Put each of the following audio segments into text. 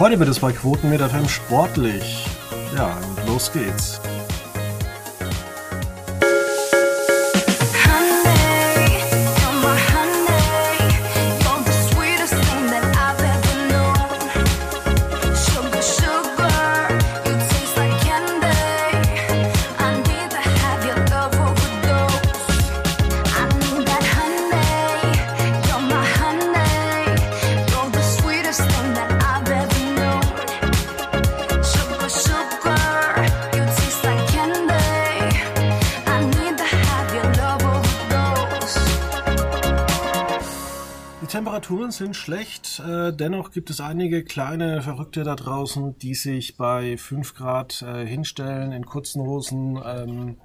Heute wird es bei Quotenmeter FM sportlich. Ja, los geht's. Sind schlecht, äh, dennoch gibt es einige kleine Verrückte da draußen, die sich bei 5 Grad äh, hinstellen, in kurzen Hosen ähm,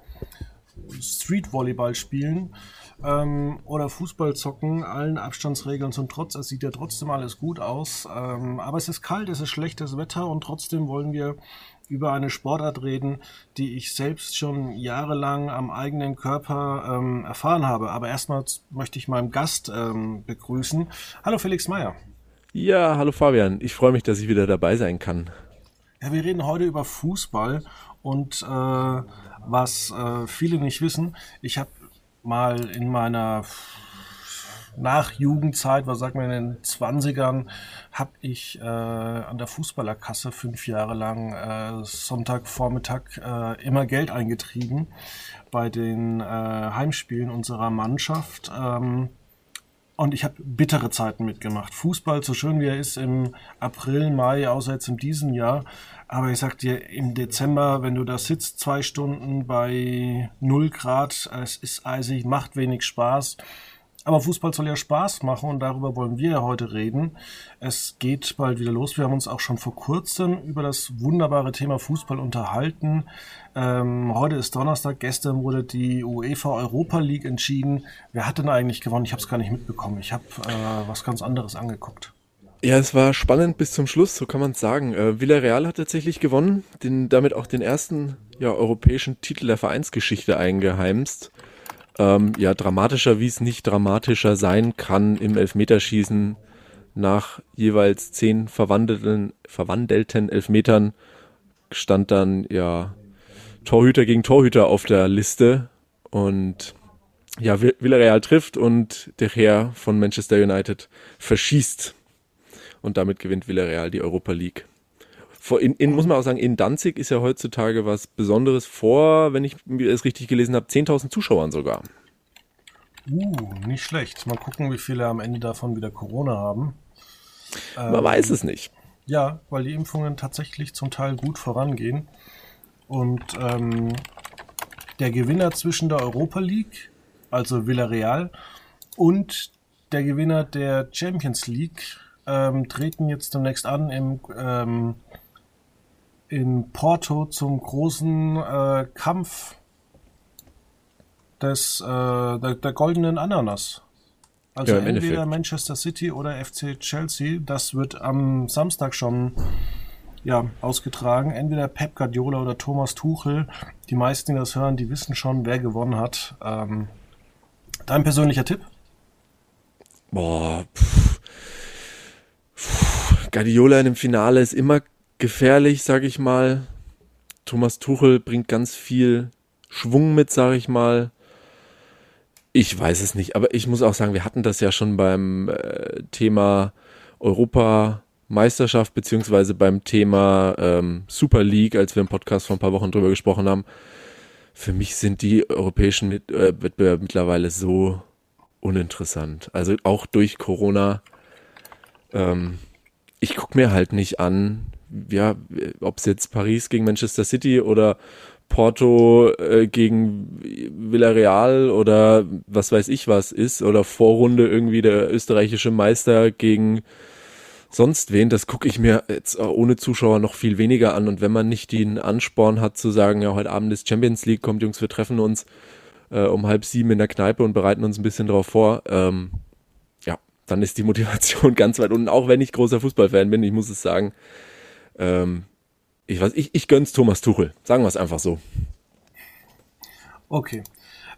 Street-Volleyball spielen ähm, oder Fußball zocken, allen Abstandsregeln zum Trotz. Es sieht ja trotzdem alles gut aus, ähm, aber es ist kalt, es ist schlechtes Wetter und trotzdem wollen wir über eine Sportart reden, die ich selbst schon jahrelang am eigenen Körper ähm, erfahren habe. Aber erstmal möchte ich meinen Gast ähm, begrüßen. Hallo Felix Meyer. Ja, hallo Fabian. Ich freue mich, dass ich wieder dabei sein kann. Ja, wir reden heute über Fußball und äh, was äh, viele nicht wissen, ich habe mal in meiner nach Jugendzeit, was sagt man in den 20ern, habe ich äh, an der Fußballerkasse fünf Jahre lang äh, Sonntagvormittag äh, immer Geld eingetrieben bei den äh, Heimspielen unserer Mannschaft. Ähm, und ich habe bittere Zeiten mitgemacht. Fußball, so schön wie er ist, im April, Mai, außer jetzt in diesem Jahr. Aber ich sag dir, im Dezember, wenn du da sitzt, zwei Stunden bei null Grad, es ist eisig, macht wenig Spaß. Aber Fußball soll ja Spaß machen und darüber wollen wir ja heute reden. Es geht bald wieder los. Wir haben uns auch schon vor kurzem über das wunderbare Thema Fußball unterhalten. Ähm, heute ist Donnerstag. Gestern wurde die UEFA Europa League entschieden. Wer hat denn eigentlich gewonnen? Ich habe es gar nicht mitbekommen. Ich habe äh, was ganz anderes angeguckt. Ja, es war spannend bis zum Schluss, so kann man es sagen. Äh, Villarreal hat tatsächlich gewonnen, den, damit auch den ersten ja, europäischen Titel der Vereinsgeschichte eingeheimst. Ähm, ja, dramatischer, wie es nicht dramatischer sein kann im Elfmeterschießen nach jeweils zehn verwandelten, verwandelten Elfmetern stand dann ja Torhüter gegen Torhüter auf der Liste und ja, Villarreal trifft und der Herr von Manchester United verschießt und damit gewinnt Villarreal die Europa League. In, in, muss man auch sagen, in Danzig ist ja heutzutage was Besonderes vor, wenn ich es richtig gelesen habe, 10.000 Zuschauern sogar. Uh, nicht schlecht. Mal gucken, wie viele am Ende davon wieder Corona haben. Man ähm, weiß es nicht. Ja, weil die Impfungen tatsächlich zum Teil gut vorangehen. Und ähm, der Gewinner zwischen der Europa League, also Villarreal, und der Gewinner der Champions League ähm, treten jetzt demnächst an im ähm, in Porto zum großen äh, Kampf des, äh, der, der goldenen Ananas. Also ja, entweder Endeffekt. Manchester City oder FC Chelsea. Das wird am Samstag schon ja, ausgetragen. Entweder Pep Guardiola oder Thomas Tuchel. Die meisten, die das hören, die wissen schon, wer gewonnen hat. Ähm, dein persönlicher Tipp? Boah, pff. Guardiola in dem Finale ist immer gefährlich, sag ich mal. Thomas Tuchel bringt ganz viel Schwung mit, sag ich mal. Ich weiß es nicht, aber ich muss auch sagen, wir hatten das ja schon beim äh, Thema Europameisterschaft beziehungsweise beim Thema ähm, Super League, als wir im Podcast vor ein paar Wochen drüber gesprochen haben. Für mich sind die europäischen Mit äh, Wettbewerbe mittlerweile so uninteressant. Also auch durch Corona. Ähm, ich gucke mir halt nicht an, ja, ob es jetzt Paris gegen Manchester City oder Porto äh, gegen Villarreal oder was weiß ich was ist oder Vorrunde irgendwie der österreichische Meister gegen sonst wen, das gucke ich mir jetzt ohne Zuschauer noch viel weniger an. Und wenn man nicht den Ansporn hat zu sagen, ja, heute Abend ist Champions League, kommt Jungs, wir treffen uns äh, um halb sieben in der Kneipe und bereiten uns ein bisschen drauf vor, ähm, ja, dann ist die Motivation ganz weit unten, auch wenn ich großer Fußballfan bin, ich muss es sagen, ähm, ich weiß, ich, ich gönn's Thomas Tuchel. Sagen wir es einfach so. Okay.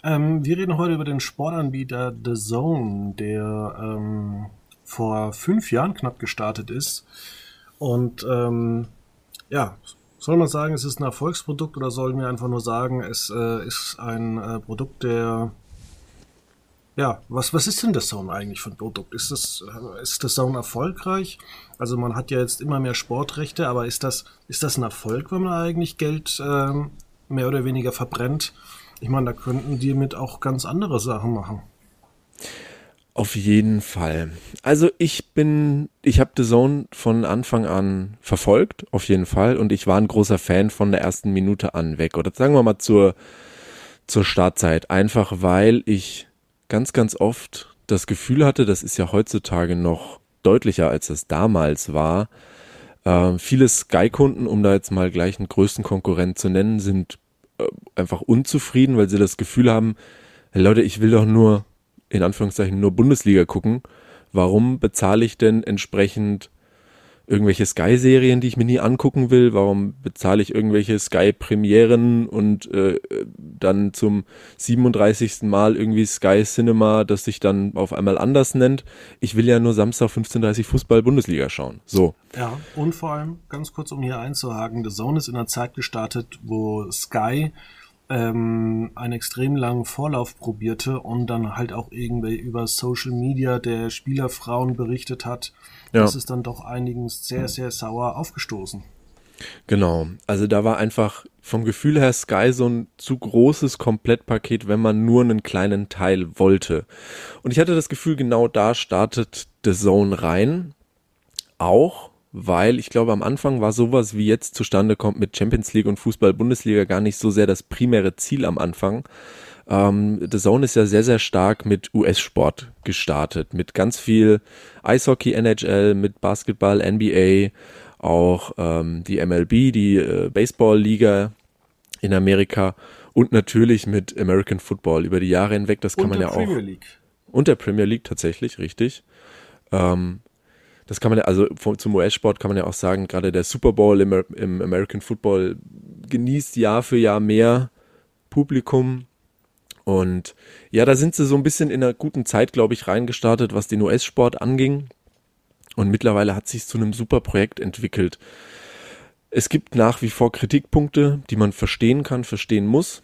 Ähm, wir reden heute über den Sportanbieter The Zone, der ähm, vor fünf Jahren knapp gestartet ist Und ähm, ja, soll man sagen, es ist ein Erfolgsprodukt oder sollen wir einfach nur sagen, es äh, ist ein äh, Produkt, der ja, was, was ist denn das Zone eigentlich ein Produkt? Ist das, äh, ist das Zone erfolgreich? Also man hat ja jetzt immer mehr Sportrechte, aber ist das, ist das ein Erfolg, wenn man eigentlich Geld ähm, mehr oder weniger verbrennt? Ich meine, da könnten die mit auch ganz andere Sachen machen. Auf jeden Fall. Also ich bin, ich habe The Zone von Anfang an verfolgt, auf jeden Fall. Und ich war ein großer Fan von der ersten Minute an weg. Oder sagen wir mal zur, zur Startzeit. Einfach weil ich ganz, ganz oft das Gefühl hatte, das ist ja heutzutage noch deutlicher, als es damals war. Äh, viele Sky-Kunden, um da jetzt mal gleich einen größten Konkurrent zu nennen, sind äh, einfach unzufrieden, weil sie das Gefühl haben, hey Leute, ich will doch nur in Anführungszeichen nur Bundesliga gucken, warum bezahle ich denn entsprechend irgendwelche Sky-Serien, die ich mir nie angucken will? Warum bezahle ich irgendwelche Sky-Premieren und äh, dann zum 37. Mal irgendwie Sky Cinema, das sich dann auf einmal anders nennt? Ich will ja nur Samstag 15.30 Fußball-Bundesliga schauen. So. Ja, und vor allem, ganz kurz, um hier einzuhaken, The Zone ist in einer Zeit gestartet, wo Sky ähm, einen extrem langen Vorlauf probierte und dann halt auch irgendwie über Social Media der Spielerfrauen berichtet hat. Ja. Das ist dann doch einigen sehr, sehr sauer aufgestoßen. Genau, also da war einfach vom Gefühl her Sky so ein zu großes Komplettpaket, wenn man nur einen kleinen Teil wollte. Und ich hatte das Gefühl, genau da startet The Zone rein. Auch weil ich glaube, am Anfang war sowas wie jetzt zustande kommt mit Champions League und Fußball-Bundesliga gar nicht so sehr das primäre Ziel am Anfang. Ähm, The Zone ist ja sehr, sehr stark mit US-Sport gestartet, mit ganz viel Eishockey, NHL, mit Basketball, NBA, auch ähm, die MLB, die äh, Baseball-Liga in Amerika und natürlich mit American Football über die Jahre hinweg. Das kann und man ja Premier auch. League. Und der Premier League tatsächlich, richtig. Ähm, das kann man ja, also zum US-Sport kann man ja auch sagen, gerade der Super Bowl im, im American Football genießt Jahr für Jahr mehr Publikum. Und ja, da sind sie so ein bisschen in einer guten Zeit, glaube ich, reingestartet, was den US-Sport anging. Und mittlerweile hat sich zu einem super Projekt entwickelt. Es gibt nach wie vor Kritikpunkte, die man verstehen kann, verstehen muss.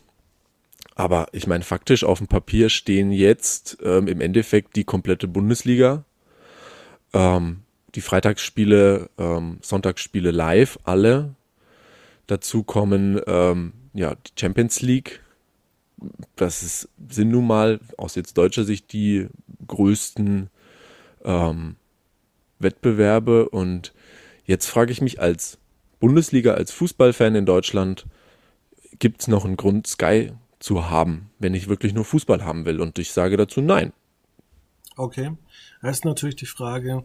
Aber ich meine, faktisch auf dem Papier stehen jetzt ähm, im Endeffekt die komplette Bundesliga. Ähm, die Freitagsspiele, ähm, Sonntagsspiele live, alle. Dazu kommen ähm, ja die Champions League. Das ist, sind nun mal aus jetzt deutscher Sicht die größten ähm, Wettbewerbe. Und jetzt frage ich mich als Bundesliga, als Fußballfan in Deutschland, gibt es noch einen Grund, Sky zu haben, wenn ich wirklich nur Fußball haben will? Und ich sage dazu nein. Okay. Da ist natürlich die Frage,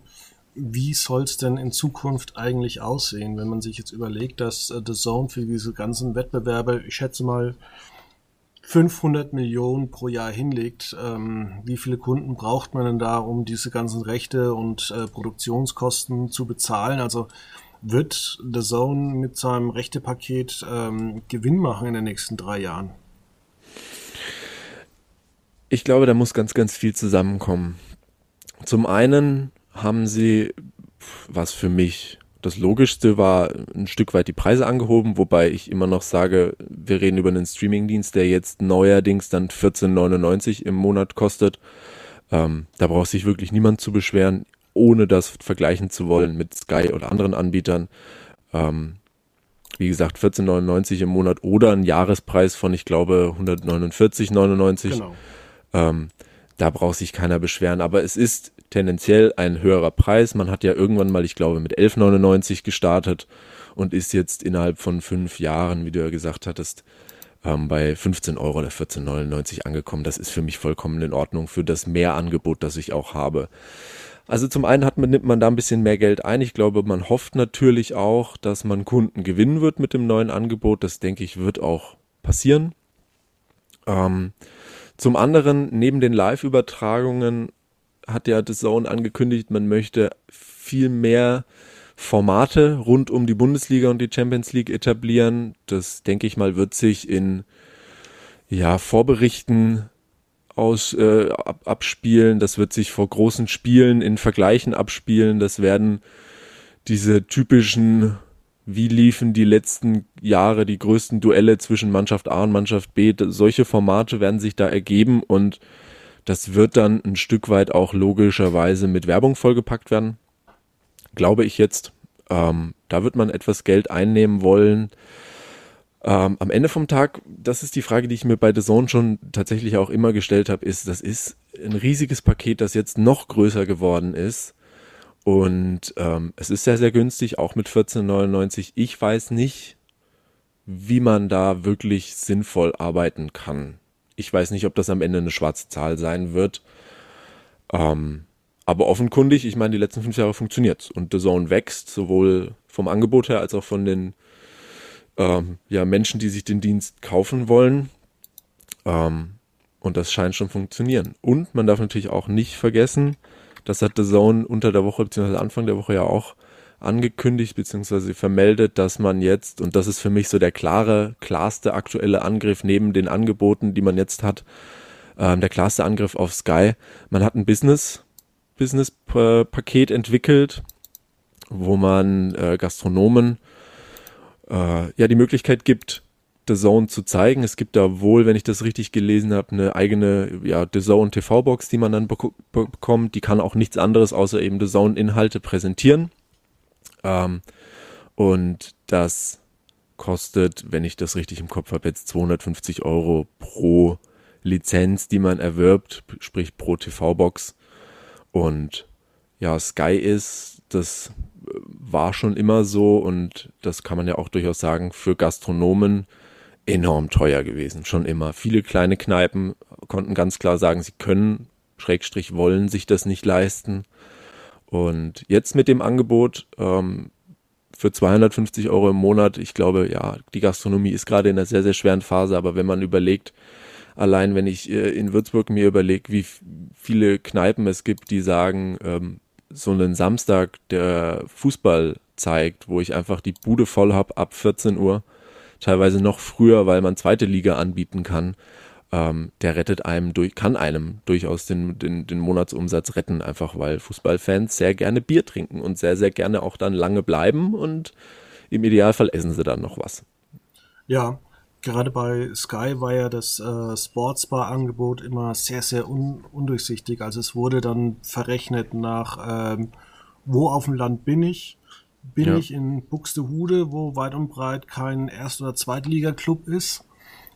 wie soll es denn in Zukunft eigentlich aussehen, wenn man sich jetzt überlegt, dass äh, The Zone für diese ganzen Wettbewerbe, ich schätze mal, 500 Millionen pro Jahr hinlegt, ähm, wie viele Kunden braucht man denn da, um diese ganzen Rechte und äh, Produktionskosten zu bezahlen? Also wird The Zone mit seinem Rechtepaket ähm, Gewinn machen in den nächsten drei Jahren? Ich glaube, da muss ganz, ganz viel zusammenkommen. Zum einen haben sie, was für mich das Logischste war, ein Stück weit die Preise angehoben, wobei ich immer noch sage, wir reden über einen Streamingdienst, der jetzt neuerdings dann 14,99 im Monat kostet. Ähm, da braucht sich wirklich niemand zu beschweren, ohne das vergleichen zu wollen mit Sky oder anderen Anbietern. Ähm, wie gesagt, 14,99 im Monat oder ein Jahrespreis von, ich glaube, 149,99. Genau. Ähm, da braucht sich keiner beschweren. Aber es ist tendenziell ein höherer Preis. Man hat ja irgendwann mal, ich glaube, mit 11,99 gestartet und ist jetzt innerhalb von fünf Jahren, wie du ja gesagt hattest, ähm, bei 15 Euro oder 14,99 angekommen. Das ist für mich vollkommen in Ordnung für das Mehrangebot, das ich auch habe. Also zum einen hat man, nimmt man da ein bisschen mehr Geld ein. Ich glaube, man hofft natürlich auch, dass man Kunden gewinnen wird mit dem neuen Angebot. Das denke ich, wird auch passieren. Ähm, zum anderen, neben den Live-Übertragungen hat ja The Zone angekündigt, man möchte viel mehr Formate rund um die Bundesliga und die Champions League etablieren. Das denke ich mal wird sich in ja Vorberichten aus äh, ab, abspielen. Das wird sich vor großen Spielen in Vergleichen abspielen. Das werden diese typischen, wie liefen die letzten Jahre die größten Duelle zwischen Mannschaft A und Mannschaft B, solche Formate werden sich da ergeben und das wird dann ein Stück weit auch logischerweise mit Werbung vollgepackt werden. Glaube ich jetzt. Ähm, da wird man etwas Geld einnehmen wollen. Ähm, am Ende vom Tag, das ist die Frage, die ich mir bei The Zone schon tatsächlich auch immer gestellt habe, ist, das ist ein riesiges Paket, das jetzt noch größer geworden ist. Und ähm, es ist sehr, sehr günstig, auch mit 14,99. Ich weiß nicht, wie man da wirklich sinnvoll arbeiten kann. Ich weiß nicht, ob das am Ende eine schwarze Zahl sein wird. Ähm, aber offenkundig, ich meine, die letzten fünf Jahre funktioniert Und The Zone wächst, sowohl vom Angebot her als auch von den ähm, ja, Menschen, die sich den Dienst kaufen wollen. Ähm, und das scheint schon funktionieren. Und man darf natürlich auch nicht vergessen, das hat The Zone unter der Woche bzw. Anfang der Woche ja auch angekündigt bzw. vermeldet, dass man jetzt, und das ist für mich so der klare, klarste aktuelle Angriff neben den Angeboten, die man jetzt hat, ähm, der klarste Angriff auf Sky. Man hat ein Business, Business-Paket entwickelt, wo man äh, Gastronomen äh, ja die Möglichkeit gibt, The Zone zu zeigen. Es gibt da wohl, wenn ich das richtig gelesen habe, eine eigene ja, The Zone TV-Box, die man dann bekommt. Die kann auch nichts anderes außer eben The Zone-Inhalte präsentieren. Ähm, und das kostet, wenn ich das richtig im Kopf habe, jetzt 250 Euro pro Lizenz, die man erwirbt, sprich pro TV-Box. Und ja, Sky ist, das war schon immer so und das kann man ja auch durchaus sagen, für Gastronomen enorm teuer gewesen, schon immer. Viele kleine Kneipen konnten ganz klar sagen, sie können, Schrägstrich wollen sich das nicht leisten. Und jetzt mit dem Angebot ähm, für 250 Euro im Monat, ich glaube, ja, die Gastronomie ist gerade in einer sehr, sehr schweren Phase, aber wenn man überlegt, allein wenn ich äh, in Würzburg mir überlege, wie viele Kneipen es gibt, die sagen, ähm, so einen Samstag, der Fußball zeigt, wo ich einfach die Bude voll habe ab 14 Uhr, teilweise noch früher, weil man zweite Liga anbieten kann, ähm, der rettet einem durch, kann einem durchaus den, den, den Monatsumsatz retten, einfach weil Fußballfans sehr gerne Bier trinken und sehr, sehr gerne auch dann lange bleiben und im Idealfall essen sie dann noch was. Ja, gerade bei Sky war ja das äh, Sportsbar-Angebot immer sehr, sehr un undurchsichtig. Also es wurde dann verrechnet nach, ähm, wo auf dem Land bin ich. Bin ja. ich in Buxtehude, wo weit und breit kein Erst- oder Zweitliga-Club ist?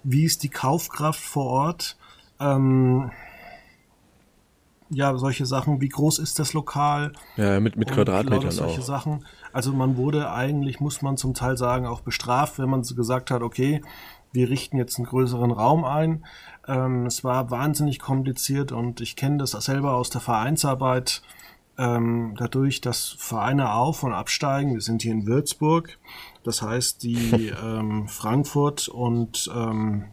Wie ist die Kaufkraft vor Ort? Ähm, ja, solche Sachen. Wie groß ist das Lokal? Ja, mit, mit Quadratmetern solche auch. Sachen. Also man wurde eigentlich, muss man zum Teil sagen, auch bestraft, wenn man gesagt hat, okay, wir richten jetzt einen größeren Raum ein. Ähm, es war wahnsinnig kompliziert und ich kenne das selber aus der Vereinsarbeit. Ähm, dadurch, dass Vereine auf und absteigen, wir sind hier in Würzburg, das heißt die ähm, Frankfurt und ähm,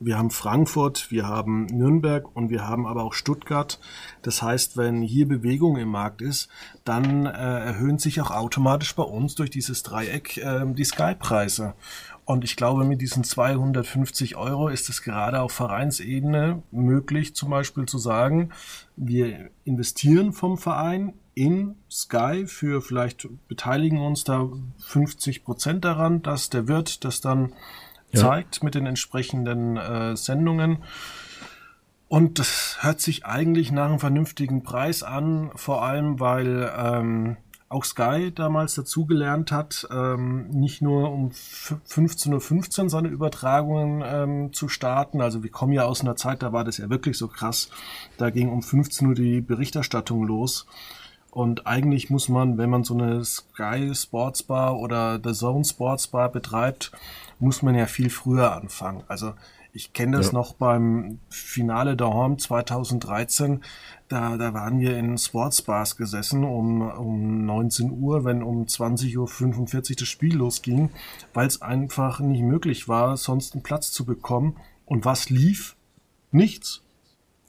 wir haben Frankfurt, wir haben Nürnberg und wir haben aber auch Stuttgart. Das heißt, wenn hier Bewegung im Markt ist, dann äh, erhöhen sich auch automatisch bei uns durch dieses Dreieck äh, die Sky-Preise. Und ich glaube, mit diesen 250 Euro ist es gerade auf Vereinsebene möglich, zum Beispiel zu sagen, wir investieren vom Verein in Sky für vielleicht beteiligen uns da 50 Prozent daran, dass der Wirt das dann ja. zeigt mit den entsprechenden äh, Sendungen. Und das hört sich eigentlich nach einem vernünftigen Preis an, vor allem weil ähm, auch Sky damals dazugelernt hat, ähm, nicht nur um 15.15 Uhr 15 seine Übertragungen ähm, zu starten. Also wir kommen ja aus einer Zeit, da war das ja wirklich so krass. Da ging um 15 Uhr die Berichterstattung los. Und eigentlich muss man, wenn man so eine Sky Sports Bar oder The Zone Sports Bar betreibt, muss man ja viel früher anfangen. Also ich kenne das ja. noch beim Finale der Horn 2013. Da, da waren wir in Sportsbars gesessen um, um 19 Uhr, wenn um 20.45 Uhr das Spiel losging, weil es einfach nicht möglich war, sonst einen Platz zu bekommen. Und was lief? Nichts.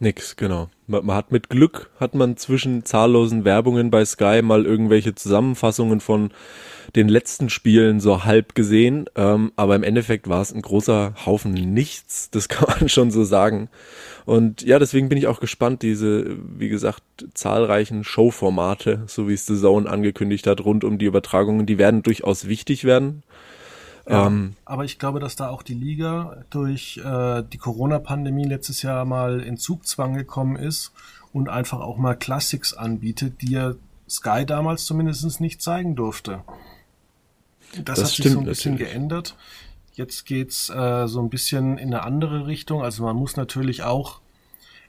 Nix, genau. Man, man, hat mit Glück, hat man zwischen zahllosen Werbungen bei Sky mal irgendwelche Zusammenfassungen von den letzten Spielen so halb gesehen, ähm, aber im Endeffekt war es ein großer Haufen nichts, das kann man schon so sagen. Und ja, deswegen bin ich auch gespannt, diese, wie gesagt, zahlreichen Showformate, so wie es The Zone angekündigt hat, rund um die Übertragungen, die werden durchaus wichtig werden. Ja, ähm, aber ich glaube, dass da auch die Liga durch äh, die Corona-Pandemie letztes Jahr mal in Zugzwang gekommen ist und einfach auch mal Classics anbietet, die ja Sky damals zumindest nicht zeigen durfte. Das, das hat sich so ein bisschen natürlich. geändert. Jetzt geht's äh, so ein bisschen in eine andere Richtung. Also man muss natürlich auch,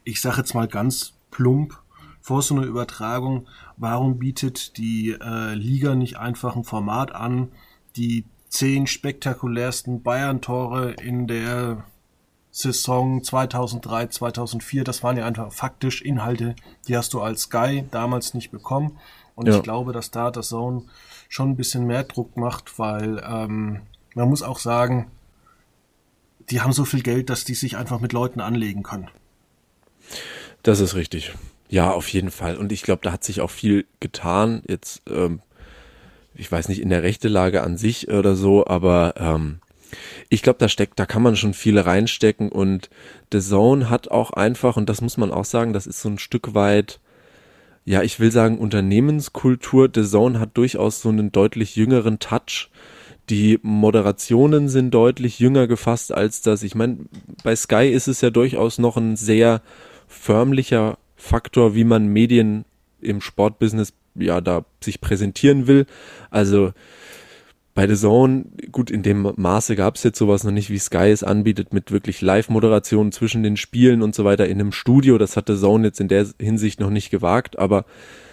ich sage jetzt mal ganz plump, vor so einer Übertragung, warum bietet die äh, Liga nicht einfach ein Format an, die zehn spektakulärsten Bayern-Tore in der Saison 2003, 2004, das waren ja einfach faktisch Inhalte, die hast du als Sky damals nicht bekommen. Und ja. ich glaube, dass da das Zone schon ein bisschen mehr Druck macht, weil ähm, man muss auch sagen, die haben so viel Geld, dass die sich einfach mit Leuten anlegen können. Das ist richtig. Ja, auf jeden Fall. Und ich glaube, da hat sich auch viel getan. Jetzt ähm, ich weiß nicht, in der Rechtelage an sich oder so, aber ähm, ich glaube, da steckt, da kann man schon viele reinstecken und The Zone hat auch einfach, und das muss man auch sagen, das ist so ein Stück weit, ja, ich will sagen, Unternehmenskultur. The Zone hat durchaus so einen deutlich jüngeren Touch. Die Moderationen sind deutlich jünger gefasst als das. Ich meine, bei Sky ist es ja durchaus noch ein sehr förmlicher Faktor, wie man Medien im Sportbusiness ja da sich präsentieren will. Also bei The Zone, gut, in dem Maße gab es jetzt sowas noch nicht, wie Sky es anbietet, mit wirklich Live-Moderationen zwischen den Spielen und so weiter in einem Studio. Das hat The Zone jetzt in der Hinsicht noch nicht gewagt, aber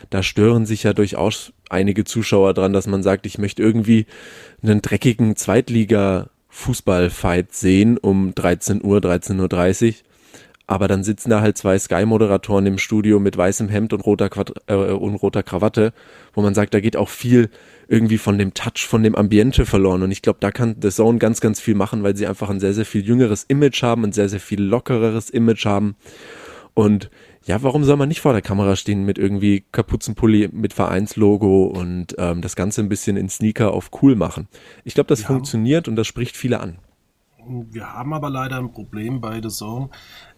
da stören sich ja durchaus einige Zuschauer dran, dass man sagt, ich möchte irgendwie einen dreckigen Zweitliga-Fußball-Fight sehen um 13 Uhr, 13.30 Uhr aber dann sitzen da halt zwei Sky-Moderatoren im Studio mit weißem Hemd und roter, Quad äh, und roter Krawatte, wo man sagt, da geht auch viel irgendwie von dem Touch, von dem Ambiente verloren. Und ich glaube, da kann The Zone ganz, ganz viel machen, weil sie einfach ein sehr, sehr viel jüngeres Image haben, ein sehr, sehr viel lockereres Image haben. Und ja, warum soll man nicht vor der Kamera stehen mit irgendwie Kapuzenpulli mit Vereinslogo und ähm, das Ganze ein bisschen in Sneaker auf cool machen? Ich glaube, das ja. funktioniert und das spricht viele an. Wir haben aber leider ein Problem bei The Zone.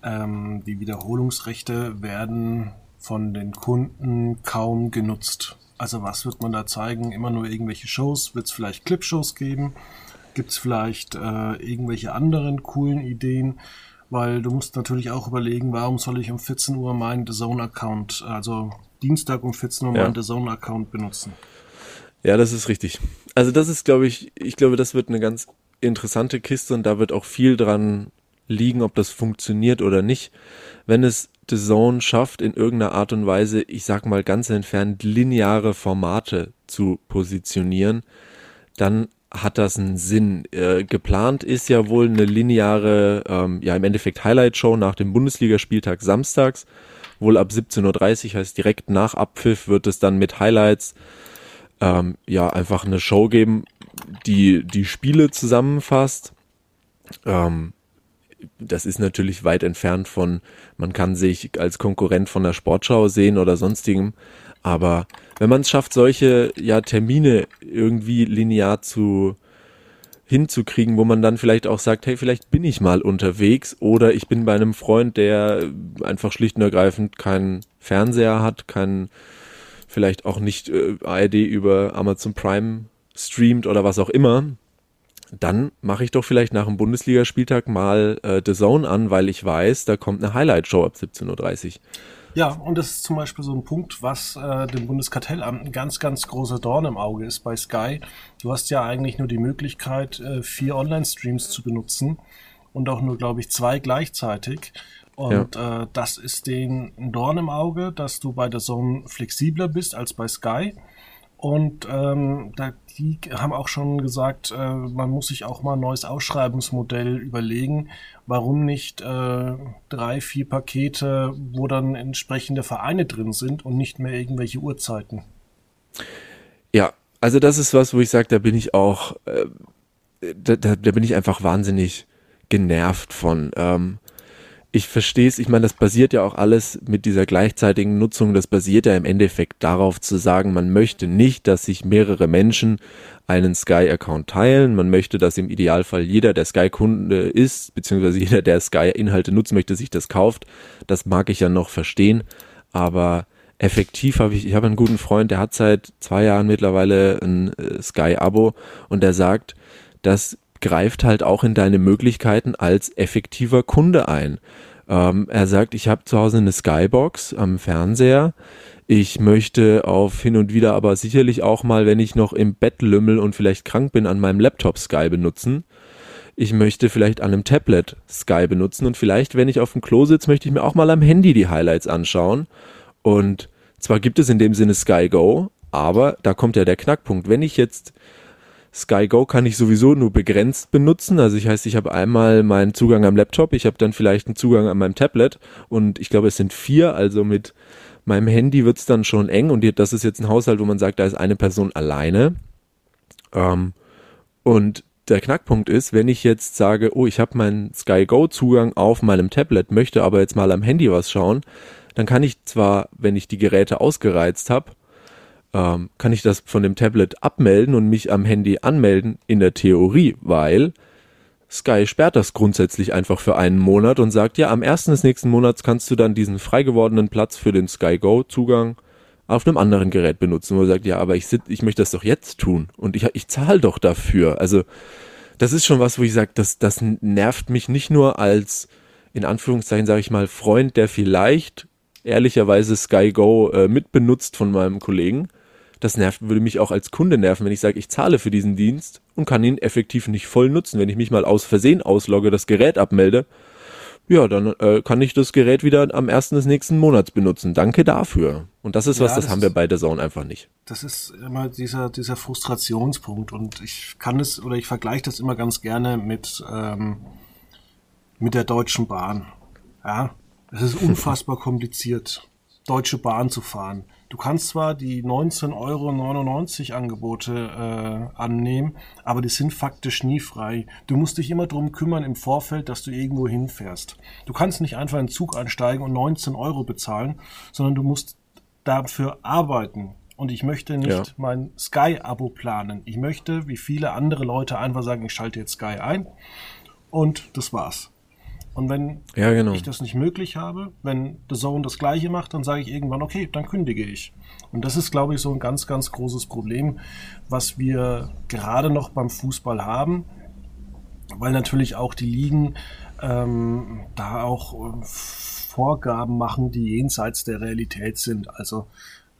Ähm, die Wiederholungsrechte werden von den Kunden kaum genutzt. Also was wird man da zeigen? Immer nur irgendwelche Shows? Wird es vielleicht Clipshows geben? Gibt es vielleicht äh, irgendwelche anderen coolen Ideen? Weil du musst natürlich auch überlegen, warum soll ich um 14 Uhr meinen The Zone-Account, also Dienstag um 14 Uhr ja. meinen The Zone-Account benutzen? Ja, das ist richtig. Also das ist, glaube ich, ich glaube, das wird eine ganz interessante Kiste und da wird auch viel dran liegen, ob das funktioniert oder nicht. Wenn es The Zone schafft, in irgendeiner Art und Weise, ich sag mal ganz entfernt, lineare Formate zu positionieren, dann hat das einen Sinn. Äh, geplant ist ja wohl eine lineare, ähm, ja im Endeffekt Highlight-Show nach dem Bundesligaspieltag samstags. Wohl ab 17.30 Uhr, heißt direkt nach Abpfiff wird es dann mit Highlights ähm, ja einfach eine Show geben, die die Spiele zusammenfasst. Ähm, das ist natürlich weit entfernt von, man kann sich als Konkurrent von der Sportschau sehen oder sonstigem. Aber wenn man es schafft, solche ja, Termine irgendwie linear zu hinzukriegen, wo man dann vielleicht auch sagt, hey, vielleicht bin ich mal unterwegs oder ich bin bei einem Freund, der einfach schlicht und ergreifend keinen Fernseher hat, keinen vielleicht auch nicht äh, ARD über Amazon Prime streamt oder was auch immer, dann mache ich doch vielleicht nach dem Bundesligaspieltag mal äh, The Zone an, weil ich weiß, da kommt eine Highlight-Show ab 17.30 Uhr. Ja, und das ist zum Beispiel so ein Punkt, was äh, dem Bundeskartellamt ein ganz, ganz großer Dorn im Auge ist bei Sky. Du hast ja eigentlich nur die Möglichkeit, äh, vier Online-Streams zu benutzen und auch nur, glaube ich, zwei gleichzeitig. Und ja. äh, das ist den Dorn im Auge, dass du bei der Zone flexibler bist als bei Sky. Und ähm, da, die haben auch schon gesagt, äh, man muss sich auch mal ein neues Ausschreibungsmodell überlegen. Warum nicht äh, drei, vier Pakete, wo dann entsprechende Vereine drin sind und nicht mehr irgendwelche Uhrzeiten? Ja, also das ist was, wo ich sage, da bin ich auch, äh, da, da, da bin ich einfach wahnsinnig genervt von. Ähm, ich verstehe es, ich meine, das basiert ja auch alles mit dieser gleichzeitigen Nutzung, das basiert ja im Endeffekt darauf zu sagen, man möchte nicht, dass sich mehrere Menschen einen Sky-Account teilen. Man möchte, dass im Idealfall jeder, der Sky-Kunde ist, beziehungsweise jeder, der Sky-Inhalte nutzen möchte, sich das kauft. Das mag ich ja noch verstehen, aber effektiv habe ich, ich habe einen guten Freund, der hat seit zwei Jahren mittlerweile ein äh, Sky-Abo und der sagt, das greift halt auch in deine Möglichkeiten als effektiver Kunde ein. Ähm, er sagt, ich habe zu Hause eine Skybox am Fernseher. Ich möchte auf hin und wieder aber sicherlich auch mal, wenn ich noch im Bett lümmel und vielleicht krank bin, an meinem Laptop Sky benutzen. Ich möchte vielleicht an einem Tablet Sky benutzen und vielleicht, wenn ich auf dem Klo sitze, möchte ich mir auch mal am Handy die Highlights anschauen. Und zwar gibt es in dem Sinne Sky Go, aber da kommt ja der Knackpunkt. Wenn ich jetzt Sky Go kann ich sowieso nur begrenzt benutzen. Also ich heißt, ich habe einmal meinen Zugang am Laptop, ich habe dann vielleicht einen Zugang an meinem Tablet und ich glaube, es sind vier, also mit meinem Handy wird's dann schon eng und das ist jetzt ein Haushalt, wo man sagt, da ist eine Person alleine. Ähm, und der Knackpunkt ist, wenn ich jetzt sage, oh, ich habe meinen Sky Go Zugang auf meinem Tablet, möchte aber jetzt mal am Handy was schauen, dann kann ich zwar, wenn ich die Geräte ausgereizt habe, ähm, kann ich das von dem Tablet abmelden und mich am Handy anmelden in der Theorie, weil Sky sperrt das grundsätzlich einfach für einen Monat und sagt, ja, am ersten des nächsten Monats kannst du dann diesen frei gewordenen Platz für den Sky Go Zugang auf einem anderen Gerät benutzen, wo er sagt, ja, aber ich, sit, ich möchte das doch jetzt tun und ich, ich zahle doch dafür. Also das ist schon was, wo ich sage, das, das nervt mich nicht nur als, in Anführungszeichen sage ich mal, Freund, der vielleicht ehrlicherweise Sky Go äh, mitbenutzt von meinem Kollegen, das nervt, würde mich auch als Kunde nerven, wenn ich sage, ich zahle für diesen Dienst und kann ihn effektiv nicht voll nutzen. Wenn ich mich mal aus Versehen auslogge, das Gerät abmelde, ja, dann äh, kann ich das Gerät wieder am ersten des nächsten Monats benutzen. Danke dafür. Und das ist was, ja, das, das, haben wir bei der Zone einfach nicht. Das ist immer dieser, dieser Frustrationspunkt. Und ich kann es oder ich vergleiche das immer ganz gerne mit, ähm, mit der Deutschen Bahn. Ja, es ist unfassbar kompliziert, Deutsche Bahn zu fahren. Du kannst zwar die 19,99 Euro Angebote äh, annehmen, aber die sind faktisch nie frei. Du musst dich immer drum kümmern im Vorfeld, dass du irgendwo hinfährst. Du kannst nicht einfach in den Zug einsteigen und 19 Euro bezahlen, sondern du musst dafür arbeiten. Und ich möchte nicht ja. mein Sky-Abo planen. Ich möchte, wie viele andere Leute, einfach sagen, ich schalte jetzt Sky ein und das war's. Und wenn ja, genau. ich das nicht möglich habe, wenn The Zone das gleiche macht, dann sage ich irgendwann, okay, dann kündige ich. Und das ist, glaube ich, so ein ganz, ganz großes Problem, was wir gerade noch beim Fußball haben, weil natürlich auch die Ligen ähm, da auch äh, Vorgaben machen, die jenseits der Realität sind. Also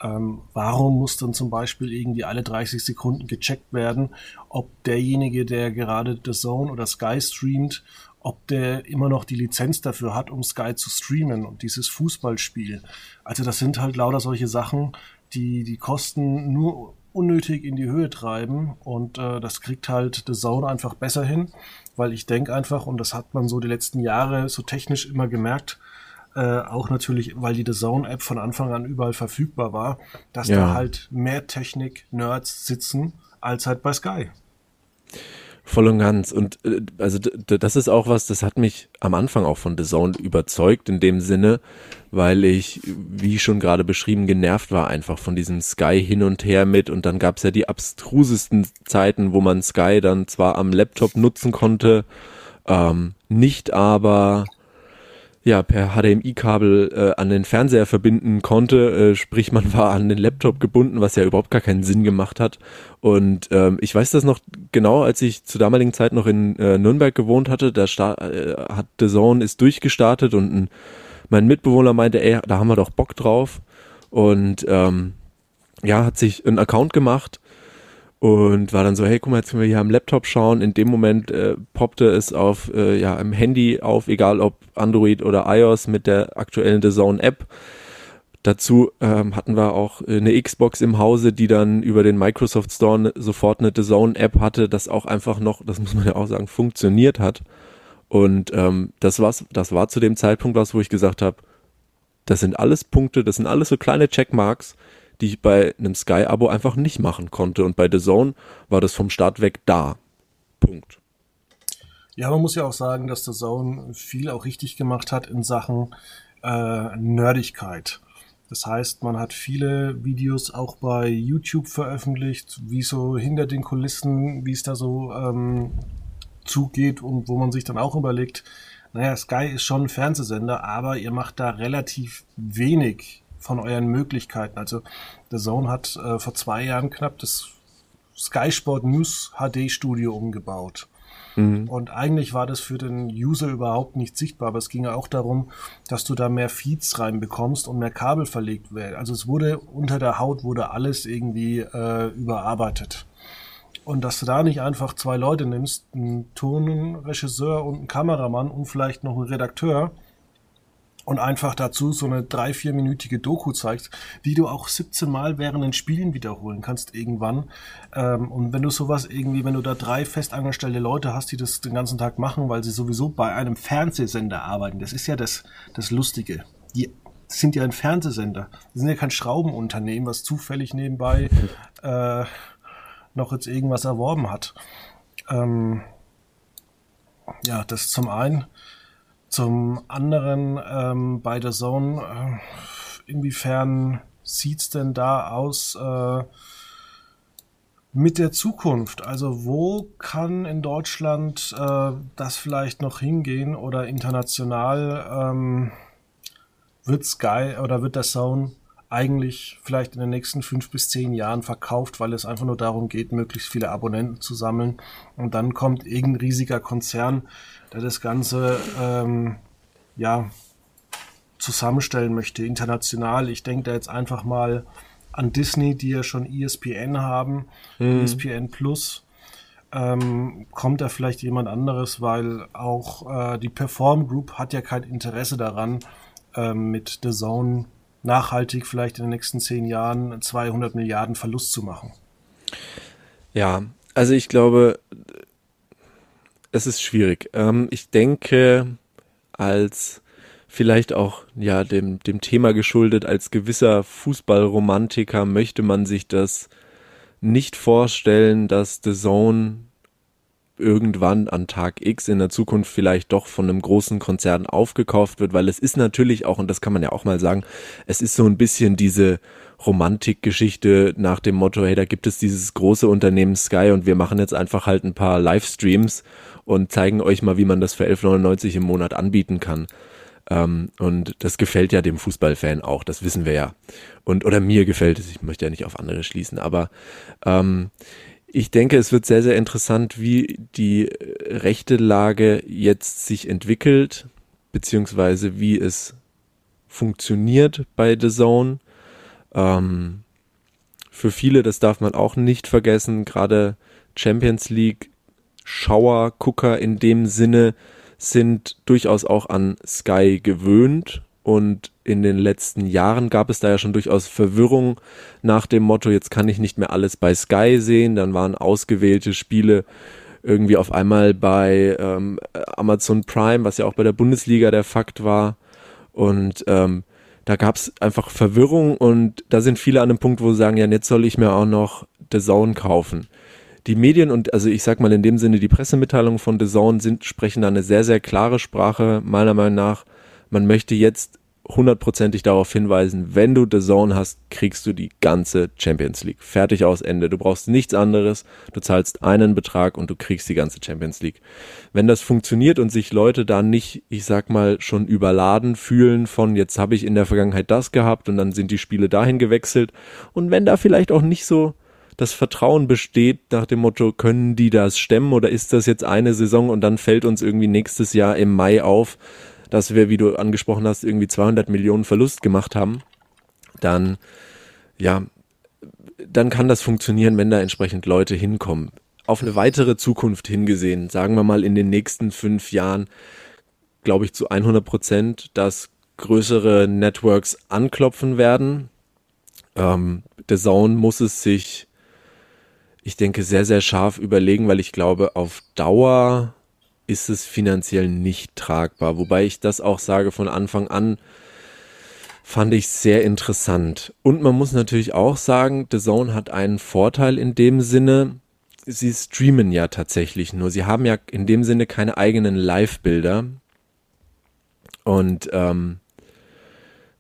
ähm, warum muss dann zum Beispiel irgendwie alle 30 Sekunden gecheckt werden, ob derjenige, der gerade The Zone oder Sky streamt, ob der immer noch die Lizenz dafür hat, um Sky zu streamen und dieses Fußballspiel. Also das sind halt lauter solche Sachen, die die Kosten nur unnötig in die Höhe treiben und äh, das kriegt halt The Zone einfach besser hin, weil ich denke einfach, und das hat man so die letzten Jahre so technisch immer gemerkt, äh, auch natürlich, weil die The Zone-App von Anfang an überall verfügbar war, dass ja. da halt mehr Technik-Nerds sitzen als halt bei Sky. Voll und ganz. Und äh, also das ist auch was, das hat mich am Anfang auch von The Zone überzeugt, in dem Sinne, weil ich, wie schon gerade beschrieben, genervt war einfach von diesem Sky hin und her mit. Und dann gab's ja die abstrusesten Zeiten, wo man Sky dann zwar am Laptop nutzen konnte, ähm, nicht aber ja, per HDMI-Kabel äh, an den Fernseher verbinden konnte, äh, sprich man war an den Laptop gebunden, was ja überhaupt gar keinen Sinn gemacht hat. Und ähm, ich weiß das noch genau, als ich zur damaligen Zeit noch in äh, Nürnberg gewohnt hatte, da äh, hat The Zone ist durchgestartet und ein, mein Mitbewohner meinte, ey, da haben wir doch Bock drauf. Und ähm, ja, hat sich einen Account gemacht und war dann so, hey, guck mal, jetzt können wir hier am Laptop schauen. In dem Moment äh, poppte es auf, äh, ja, im Handy auf, egal ob Android oder iOS mit der aktuellen The Zone App. Dazu ähm, hatten wir auch eine Xbox im Hause, die dann über den Microsoft Store sofort eine The Zone App hatte, das auch einfach noch, das muss man ja auch sagen, funktioniert hat. Und ähm, das war's, das war zu dem Zeitpunkt was, wo ich gesagt habe, das sind alles Punkte, das sind alles so kleine Checkmarks, die ich bei einem Sky-Abo einfach nicht machen konnte. Und bei The Zone war das vom Start weg da. Punkt. Ja, man muss ja auch sagen, dass der Zone viel auch richtig gemacht hat in Sachen äh, Nerdigkeit. Das heißt, man hat viele Videos auch bei YouTube veröffentlicht, wie so hinter den Kulissen, wie es da so ähm, zugeht und wo man sich dann auch überlegt, naja, Sky ist schon ein Fernsehsender, aber ihr macht da relativ wenig von euren Möglichkeiten. Also The Zone hat äh, vor zwei Jahren knapp das Sky Sport News HD Studio umgebaut. Mhm. Und eigentlich war das für den User überhaupt nicht sichtbar, aber es ging ja auch darum, dass du da mehr Feeds reinbekommst und mehr Kabel verlegt werden. Also es wurde unter der Haut wurde alles irgendwie äh, überarbeitet. Und dass du da nicht einfach zwei Leute nimmst, einen Tonregisseur und einen Kameramann und vielleicht noch einen Redakteur, und einfach dazu so eine drei, vierminütige Doku zeigst, die du auch 17 Mal während den Spielen wiederholen kannst irgendwann. Ähm, und wenn du sowas irgendwie, wenn du da drei festangestellte Leute hast, die das den ganzen Tag machen, weil sie sowieso bei einem Fernsehsender arbeiten, das ist ja das, das Lustige. Die sind ja ein Fernsehsender. Die sind ja kein Schraubenunternehmen, was zufällig nebenbei äh, noch jetzt irgendwas erworben hat. Ähm, ja, das zum einen. Zum anderen ähm, bei der Zone, äh, inwiefern sieht's denn da aus äh, mit der Zukunft? Also wo kann in Deutschland äh, das vielleicht noch hingehen oder international ähm, wird Sky oder wird der Zone eigentlich vielleicht in den nächsten fünf bis zehn Jahren verkauft, weil es einfach nur darum geht, möglichst viele Abonnenten zu sammeln. Und dann kommt irgendein riesiger Konzern, der das Ganze ähm, ja zusammenstellen möchte, international. Ich denke da jetzt einfach mal an Disney, die ja schon ESPN haben, mhm. ESPN Plus. Ähm, kommt da vielleicht jemand anderes, weil auch äh, die Perform Group hat ja kein Interesse daran, ähm, mit The Zone nachhaltig vielleicht in den nächsten zehn Jahren 200 Milliarden Verlust zu machen. Ja, also ich glaube, es ist schwierig. Ähm, ich denke, als vielleicht auch ja dem dem Thema geschuldet als gewisser Fußballromantiker möchte man sich das nicht vorstellen, dass The Zone irgendwann an Tag X in der Zukunft vielleicht doch von einem großen Konzern aufgekauft wird, weil es ist natürlich auch, und das kann man ja auch mal sagen, es ist so ein bisschen diese Romantikgeschichte nach dem Motto, hey, da gibt es dieses große Unternehmen Sky und wir machen jetzt einfach halt ein paar Livestreams und zeigen euch mal, wie man das für 11,99 im Monat anbieten kann. Ähm, und das gefällt ja dem Fußballfan auch, das wissen wir ja. Und oder mir gefällt es, ich möchte ja nicht auf andere schließen, aber ähm, ich denke, es wird sehr, sehr interessant, wie die rechte Lage jetzt sich entwickelt, beziehungsweise wie es funktioniert bei The Zone. Ähm, für viele, das darf man auch nicht vergessen, gerade Champions League Schauer, Gucker in dem Sinne sind durchaus auch an Sky gewöhnt und in den letzten Jahren gab es da ja schon durchaus Verwirrung nach dem Motto, jetzt kann ich nicht mehr alles bei Sky sehen. Dann waren ausgewählte Spiele irgendwie auf einmal bei ähm, Amazon Prime, was ja auch bei der Bundesliga der Fakt war. Und ähm, da gab es einfach Verwirrung und da sind viele an einem Punkt, wo sie sagen, ja, jetzt soll ich mir auch noch The Zone kaufen. Die Medien und also ich sag mal in dem Sinne die Pressemitteilungen von The Zone sind, sprechen da eine sehr, sehr klare Sprache, meiner Meinung nach man möchte jetzt hundertprozentig darauf hinweisen, wenn du The Zone hast, kriegst du die ganze Champions League. Fertig aus Ende. Du brauchst nichts anderes. Du zahlst einen Betrag und du kriegst die ganze Champions League. Wenn das funktioniert und sich Leute da nicht, ich sag mal, schon überladen fühlen von jetzt habe ich in der Vergangenheit das gehabt und dann sind die Spiele dahin gewechselt und wenn da vielleicht auch nicht so das Vertrauen besteht nach dem Motto, können die das stemmen oder ist das jetzt eine Saison und dann fällt uns irgendwie nächstes Jahr im Mai auf, dass wir, wie du angesprochen hast, irgendwie 200 Millionen Verlust gemacht haben, dann, ja, dann kann das funktionieren, wenn da entsprechend Leute hinkommen. Auf eine weitere Zukunft hingesehen, sagen wir mal in den nächsten fünf Jahren, glaube ich zu 100 Prozent, dass größere Networks anklopfen werden. Ähm, The Zone muss es sich, ich denke, sehr, sehr scharf überlegen, weil ich glaube, auf Dauer ist es finanziell nicht tragbar. Wobei ich das auch sage von Anfang an, fand ich sehr interessant. Und man muss natürlich auch sagen, The Zone hat einen Vorteil in dem Sinne, sie streamen ja tatsächlich nur. Sie haben ja in dem Sinne keine eigenen Live-Bilder. Und ähm,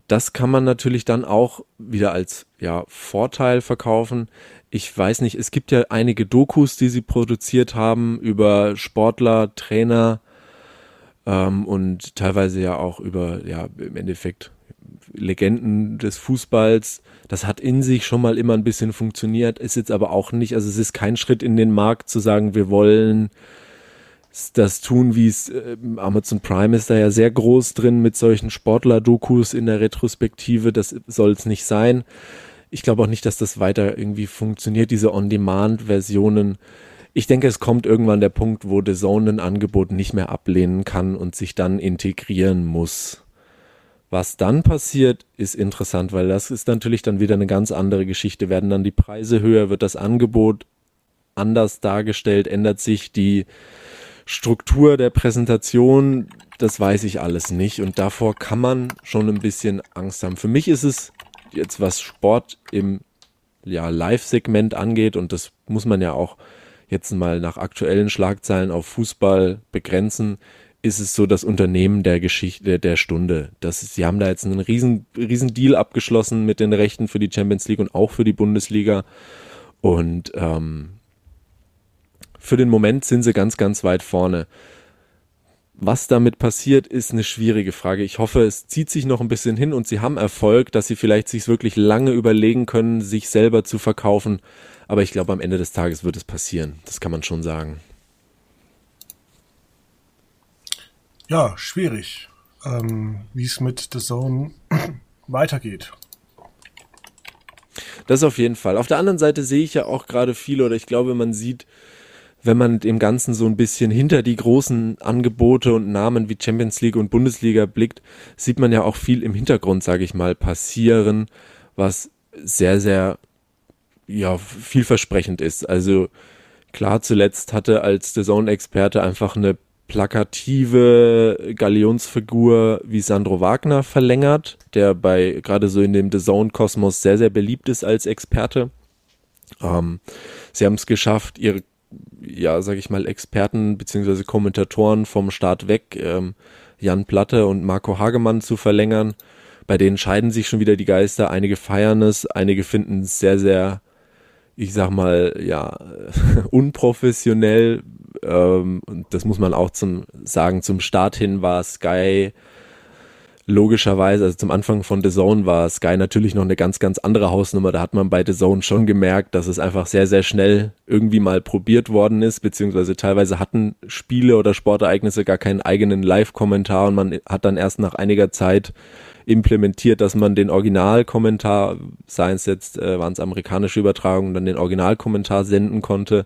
das kann man natürlich dann auch wieder als ja, Vorteil verkaufen. Ich weiß nicht, es gibt ja einige Dokus, die sie produziert haben über Sportler, Trainer ähm, und teilweise ja auch über, ja, im Endeffekt Legenden des Fußballs. Das hat in sich schon mal immer ein bisschen funktioniert, ist jetzt aber auch nicht, also es ist kein Schritt in den Markt zu sagen, wir wollen das tun, wie es äh, Amazon Prime ist da ja sehr groß drin mit solchen Sportler-Dokus in der Retrospektive. Das soll es nicht sein. Ich glaube auch nicht, dass das weiter irgendwie funktioniert, diese On-Demand-Versionen. Ich denke, es kommt irgendwann der Punkt, wo The Zone ein Angebot nicht mehr ablehnen kann und sich dann integrieren muss. Was dann passiert, ist interessant, weil das ist natürlich dann wieder eine ganz andere Geschichte. Werden dann die Preise höher, wird das Angebot anders dargestellt, ändert sich die Struktur der Präsentation, das weiß ich alles nicht. Und davor kann man schon ein bisschen Angst haben. Für mich ist es jetzt, was Sport im ja, Live-Segment angeht, und das muss man ja auch jetzt mal nach aktuellen Schlagzeilen auf Fußball begrenzen, ist es so das Unternehmen der Geschichte der Stunde. Das sie haben da jetzt einen riesen, riesen Deal abgeschlossen mit den Rechten für die Champions League und auch für die Bundesliga. Und ähm, für den Moment sind sie ganz, ganz weit vorne. Was damit passiert, ist eine schwierige Frage. Ich hoffe, es zieht sich noch ein bisschen hin und sie haben Erfolg, dass sie vielleicht sich wirklich lange überlegen können, sich selber zu verkaufen. Aber ich glaube, am Ende des Tages wird es passieren. Das kann man schon sagen. Ja, schwierig, ähm, wie es mit The Zone weitergeht. Das auf jeden Fall. Auf der anderen Seite sehe ich ja auch gerade viele oder ich glaube, man sieht wenn man dem Ganzen so ein bisschen hinter die großen Angebote und Namen wie Champions League und Bundesliga blickt, sieht man ja auch viel im Hintergrund, sage ich mal, passieren, was sehr, sehr ja, vielversprechend ist. Also klar, zuletzt hatte als The Zone-Experte einfach eine plakative Galionsfigur wie Sandro Wagner verlängert, der bei gerade so in dem The Zone-Kosmos sehr, sehr beliebt ist als Experte. Ähm, sie haben es geschafft, ihre ja, sag ich mal, Experten beziehungsweise Kommentatoren vom Start weg, ähm, Jan Platte und Marco Hagemann zu verlängern. Bei denen scheiden sich schon wieder die Geister. Einige feiern es, einige finden es sehr, sehr, ich sag mal, ja, unprofessionell. Ähm, und das muss man auch zum sagen. Zum Start hin war Sky logischerweise, also zum Anfang von The Zone war Sky natürlich noch eine ganz, ganz andere Hausnummer. Da hat man bei The Zone schon gemerkt, dass es einfach sehr, sehr schnell irgendwie mal probiert worden ist, beziehungsweise teilweise hatten Spiele oder Sportereignisse gar keinen eigenen Live-Kommentar und man hat dann erst nach einiger Zeit implementiert, dass man den Originalkommentar, seien es jetzt, äh, waren es amerikanische Übertragungen, dann den Originalkommentar senden konnte.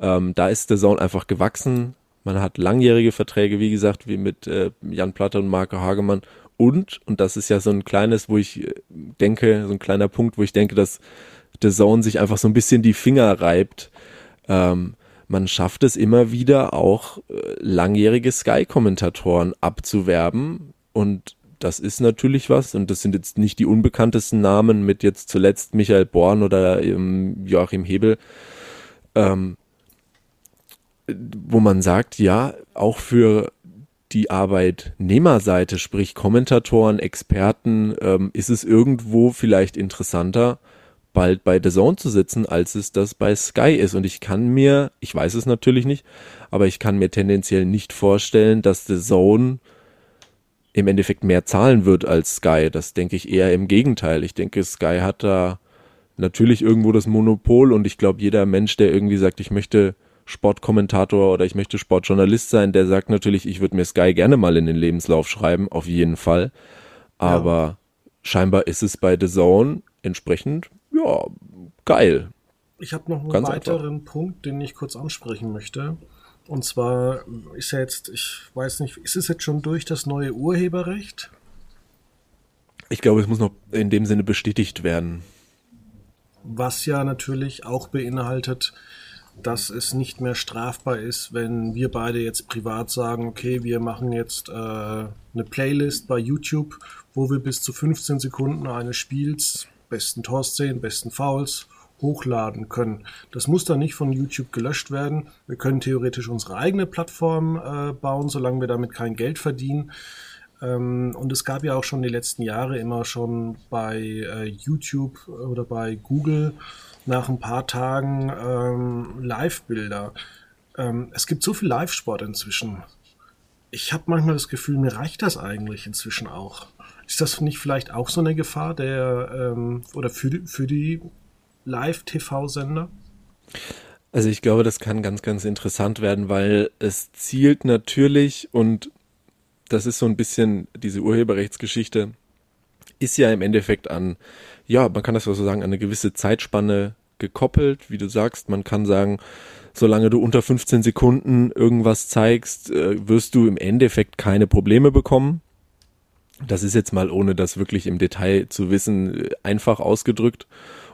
Ähm, da ist The Zone einfach gewachsen. Man hat langjährige Verträge, wie gesagt, wie mit äh, Jan Platter und Marco Hagemann und, und das ist ja so ein kleines, wo ich äh, denke, so ein kleiner Punkt, wo ich denke, dass The Zone sich einfach so ein bisschen die Finger reibt. Ähm, man schafft es immer wieder auch äh, langjährige Sky-Kommentatoren abzuwerben. Und das ist natürlich was. Und das sind jetzt nicht die unbekanntesten Namen mit jetzt zuletzt Michael Born oder ähm, Joachim Hebel, ähm, wo man sagt, ja, auch für die Arbeitnehmerseite, sprich Kommentatoren, Experten, ähm, ist es irgendwo vielleicht interessanter, bald bei The Zone zu sitzen, als es das bei Sky ist. Und ich kann mir, ich weiß es natürlich nicht, aber ich kann mir tendenziell nicht vorstellen, dass The Zone im Endeffekt mehr zahlen wird als Sky. Das denke ich eher im Gegenteil. Ich denke, Sky hat da natürlich irgendwo das Monopol und ich glaube, jeder Mensch, der irgendwie sagt, ich möchte Sportkommentator oder ich möchte Sportjournalist sein, der sagt natürlich, ich würde mir Sky gerne mal in den Lebenslauf schreiben, auf jeden Fall. Aber ja. scheinbar ist es bei The Zone entsprechend, ja, geil. Ich habe noch einen Ganz weiteren einfach. Punkt, den ich kurz ansprechen möchte. Und zwar ist ja jetzt, ich weiß nicht, ist es jetzt schon durch das neue Urheberrecht? Ich glaube, es muss noch in dem Sinne bestätigt werden. Was ja natürlich auch beinhaltet, dass es nicht mehr strafbar ist, wenn wir beide jetzt privat sagen, okay, wir machen jetzt äh, eine Playlist bei YouTube, wo wir bis zu 15 Sekunden eines Spiels, besten Torszenen, besten Fouls, hochladen können. Das muss dann nicht von YouTube gelöscht werden. Wir können theoretisch unsere eigene Plattform äh, bauen, solange wir damit kein Geld verdienen. Ähm, und es gab ja auch schon die letzten Jahre immer schon bei äh, YouTube oder bei Google nach ein paar Tagen ähm, Live-Bilder. Ähm, es gibt so viel Live-Sport inzwischen. Ich habe manchmal das Gefühl, mir reicht das eigentlich inzwischen auch. Ist das nicht vielleicht auch so eine Gefahr der ähm, oder für die, für die Live-TV-Sender? Also ich glaube, das kann ganz, ganz interessant werden, weil es zielt natürlich und das ist so ein bisschen diese Urheberrechtsgeschichte, ist ja im Endeffekt an, ja, man kann das so sagen, an eine gewisse Zeitspanne gekoppelt. Wie du sagst, man kann sagen, solange du unter 15 Sekunden irgendwas zeigst, äh, wirst du im Endeffekt keine Probleme bekommen. Das ist jetzt mal ohne das wirklich im Detail zu wissen, einfach ausgedrückt.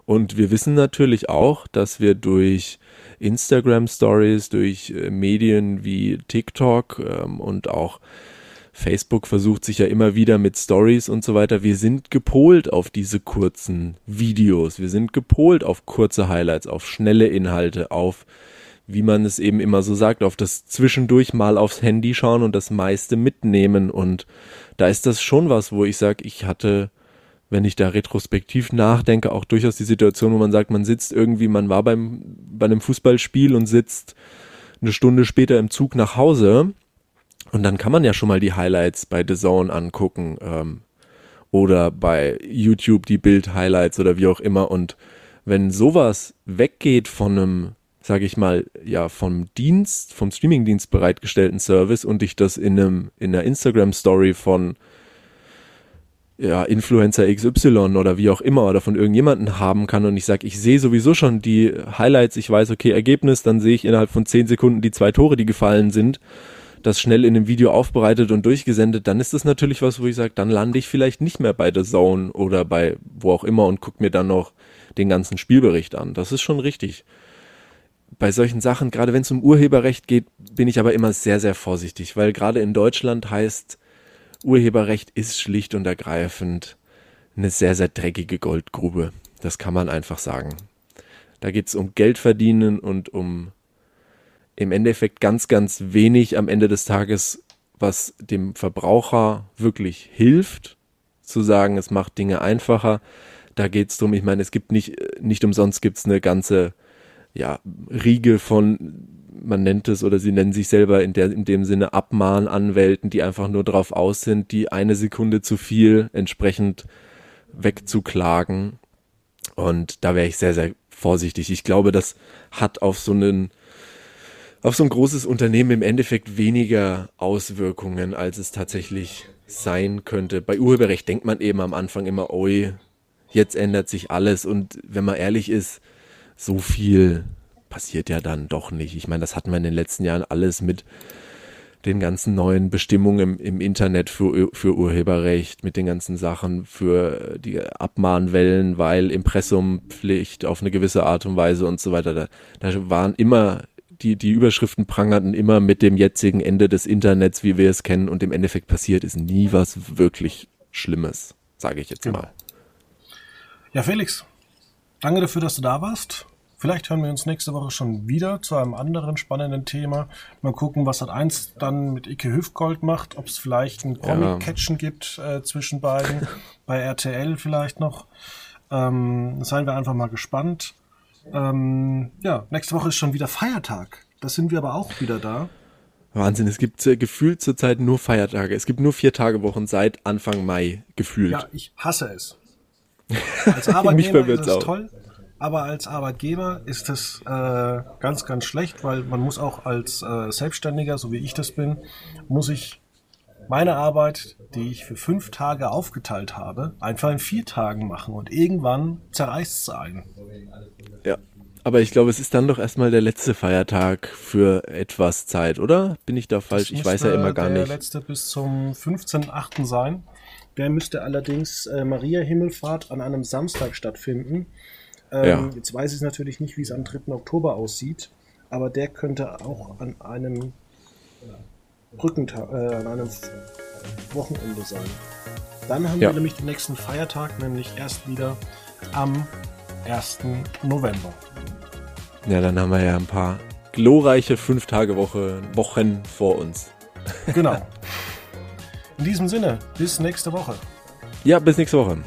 Und wir wissen natürlich auch, dass wir durch Instagram Stories, durch äh, Medien wie TikTok ähm, und auch Facebook versucht sich ja immer wieder mit Stories und so weiter. Wir sind gepolt auf diese kurzen Videos. Wir sind gepolt auf kurze Highlights, auf schnelle Inhalte, auf, wie man es eben immer so sagt, auf das zwischendurch mal aufs Handy schauen und das meiste mitnehmen. Und da ist das schon was, wo ich sage, ich hatte, wenn ich da retrospektiv nachdenke, auch durchaus die Situation, wo man sagt, man sitzt irgendwie, man war beim, bei einem Fußballspiel und sitzt eine Stunde später im Zug nach Hause und dann kann man ja schon mal die Highlights bei The Zone angucken ähm, oder bei YouTube die Bild-Highlights oder wie auch immer. Und wenn sowas weggeht von einem, sage ich mal, ja, vom Dienst, vom Streamingdienst bereitgestellten Service und ich das in einem, in einer Instagram-Story von ja, Influencer XY oder wie auch immer oder von irgendjemanden haben kann und ich sage, ich sehe sowieso schon die Highlights, ich weiß, okay, Ergebnis, dann sehe ich innerhalb von zehn Sekunden die zwei Tore, die gefallen sind das schnell in einem Video aufbereitet und durchgesendet, dann ist das natürlich was, wo ich sage, dann lande ich vielleicht nicht mehr bei The Zone oder bei wo auch immer und gucke mir dann noch den ganzen Spielbericht an. Das ist schon richtig. Bei solchen Sachen, gerade wenn es um Urheberrecht geht, bin ich aber immer sehr, sehr vorsichtig, weil gerade in Deutschland heißt, Urheberrecht ist schlicht und ergreifend eine sehr, sehr dreckige Goldgrube. Das kann man einfach sagen. Da geht es um Geld verdienen und um im Endeffekt ganz, ganz wenig am Ende des Tages, was dem Verbraucher wirklich hilft, zu sagen, es macht Dinge einfacher. Da geht es darum, ich meine, es gibt nicht, nicht umsonst gibt es eine ganze ja, Riege von, man nennt es oder sie nennen sich selber in, der, in dem Sinne Abmahnanwälten, die einfach nur darauf aus sind, die eine Sekunde zu viel entsprechend wegzuklagen. Und da wäre ich sehr, sehr vorsichtig. Ich glaube, das hat auf so einen auf so ein großes Unternehmen im Endeffekt weniger Auswirkungen, als es tatsächlich sein könnte. Bei Urheberrecht denkt man eben am Anfang immer, oi, jetzt ändert sich alles und wenn man ehrlich ist, so viel passiert ja dann doch nicht. Ich meine, das hatten wir in den letzten Jahren alles mit den ganzen neuen Bestimmungen im, im Internet für, für Urheberrecht, mit den ganzen Sachen für die Abmahnwellen, weil Impressumpflicht auf eine gewisse Art und Weise und so weiter. Da, da waren immer die, die Überschriften prangerten immer mit dem jetzigen Ende des Internets, wie wir es kennen, und im Endeffekt passiert ist nie was wirklich Schlimmes, sage ich jetzt genau. mal. Ja, Felix, danke dafür, dass du da warst. Vielleicht hören wir uns nächste Woche schon wieder zu einem anderen spannenden Thema. Mal gucken, was hat eins dann mit Ike Hüftgold macht, ob es vielleicht ein Comic-Catchen ja. gibt äh, zwischen beiden, bei RTL vielleicht noch. Ähm, seien wir einfach mal gespannt. Ähm, ja, nächste Woche ist schon wieder Feiertag. Da sind wir aber auch wieder da. Wahnsinn, es gibt äh, gefühlt zurzeit nur Feiertage. Es gibt nur vier Tage Wochen seit Anfang Mai gefühlt. Ja, ich hasse es. Als Arbeitnehmer ist es auch. toll, aber als Arbeitgeber ist es äh, ganz, ganz schlecht, weil man muss auch als äh, Selbstständiger, so wie ich das bin, muss ich meine Arbeit, die ich für fünf Tage aufgeteilt habe, einfach in vier Tagen machen und irgendwann zerreißt es einen. Ja. Aber ich glaube, es ist dann doch erstmal der letzte Feiertag für etwas Zeit, oder? Bin ich da falsch? Ich weiß ja immer gar nicht. Der letzte bis zum 15.8. sein. Der müsste allerdings äh, Maria Himmelfahrt an einem Samstag stattfinden. Ähm, ja. Jetzt weiß ich natürlich nicht, wie es am 3. Oktober aussieht, aber der könnte auch an einem Brückentag, äh, an einem Wochenende sein. Dann haben ja. wir nämlich den nächsten Feiertag, nämlich erst wieder am 1. November. Ja, dann haben wir ja ein paar glorreiche fünf Tage Woche, Wochen vor uns. Genau. In diesem Sinne, bis nächste Woche. Ja, bis nächste Woche.